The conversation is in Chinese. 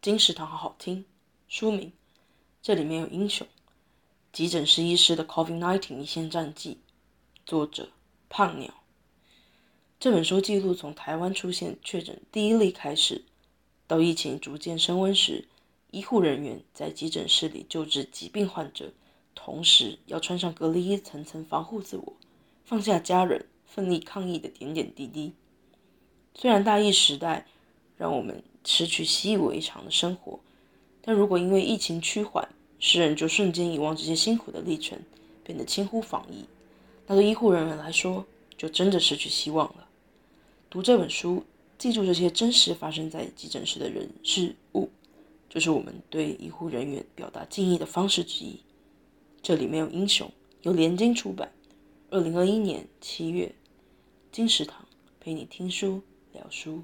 金石堂好好听。书名：这里面有英雄。急诊室医师的 COVID-19 一线战记。作者：胖鸟。这本书记录从台湾出现确诊第一例开始，到疫情逐渐升温时，医护人员在急诊室里救治疾病患者，同时要穿上隔离衣，层层防护自我，放下家人，奋力抗疫的点点滴滴。虽然大疫时代让我们失去习以为常的生活，但如果因为疫情趋缓，世人就瞬间遗忘这些辛苦的历程，变得轻忽防疫，那对医护人员来说，就真的失去希望了。读这本书，记住这些真实发生在急诊室的人事物，就是我们对医护人员表达敬意的方式之一。这里没有英雄，由联经出版，二零二一年七月，金石堂陪你听书聊书。